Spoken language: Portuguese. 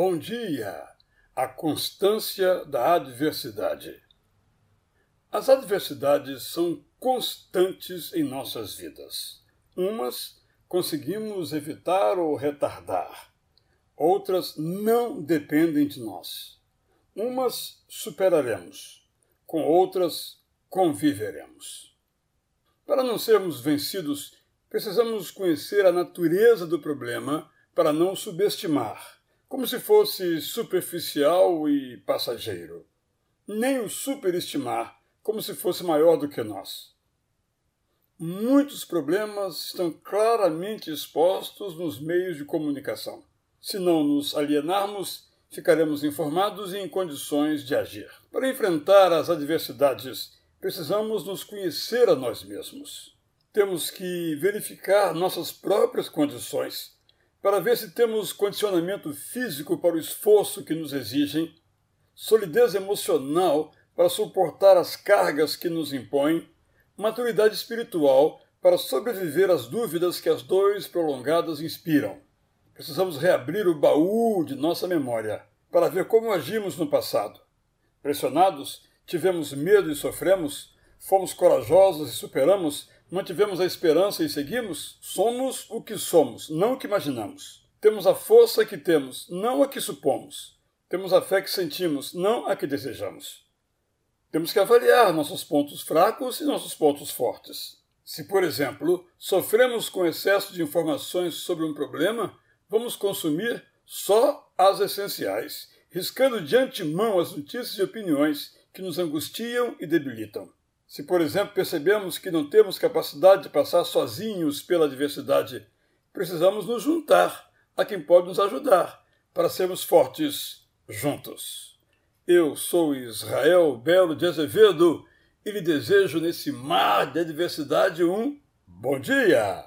Bom dia! A constância da adversidade. As adversidades são constantes em nossas vidas. Umas conseguimos evitar ou retardar, outras não dependem de nós. Umas superaremos, com outras conviveremos. Para não sermos vencidos, precisamos conhecer a natureza do problema para não subestimar como se fosse superficial e passageiro, nem o superestimar como se fosse maior do que nós. Muitos problemas estão claramente expostos nos meios de comunicação. Se não nos alienarmos, ficaremos informados e em condições de agir. Para enfrentar as adversidades, precisamos nos conhecer a nós mesmos. Temos que verificar nossas próprias condições para ver se temos condicionamento físico para o esforço que nos exigem, solidez emocional para suportar as cargas que nos impõem, maturidade espiritual para sobreviver às dúvidas que as dores prolongadas inspiram. Precisamos reabrir o baú de nossa memória para ver como agimos no passado. Pressionados, tivemos medo e sofremos, fomos corajosos e superamos, mantivemos a esperança e seguimos, somos o que somos, não o que imaginamos. Temos a força que temos, não a que supomos. Temos a fé que sentimos, não a que desejamos. Temos que avaliar nossos pontos fracos e nossos pontos fortes. Se, por exemplo, sofremos com excesso de informações sobre um problema, vamos consumir só as essenciais, riscando de antemão as notícias e opiniões que nos angustiam e debilitam. Se, por exemplo, percebemos que não temos capacidade de passar sozinhos pela adversidade, precisamos nos juntar a quem pode nos ajudar para sermos fortes juntos. Eu sou Israel Belo de Azevedo e lhe desejo nesse mar de adversidade um bom dia!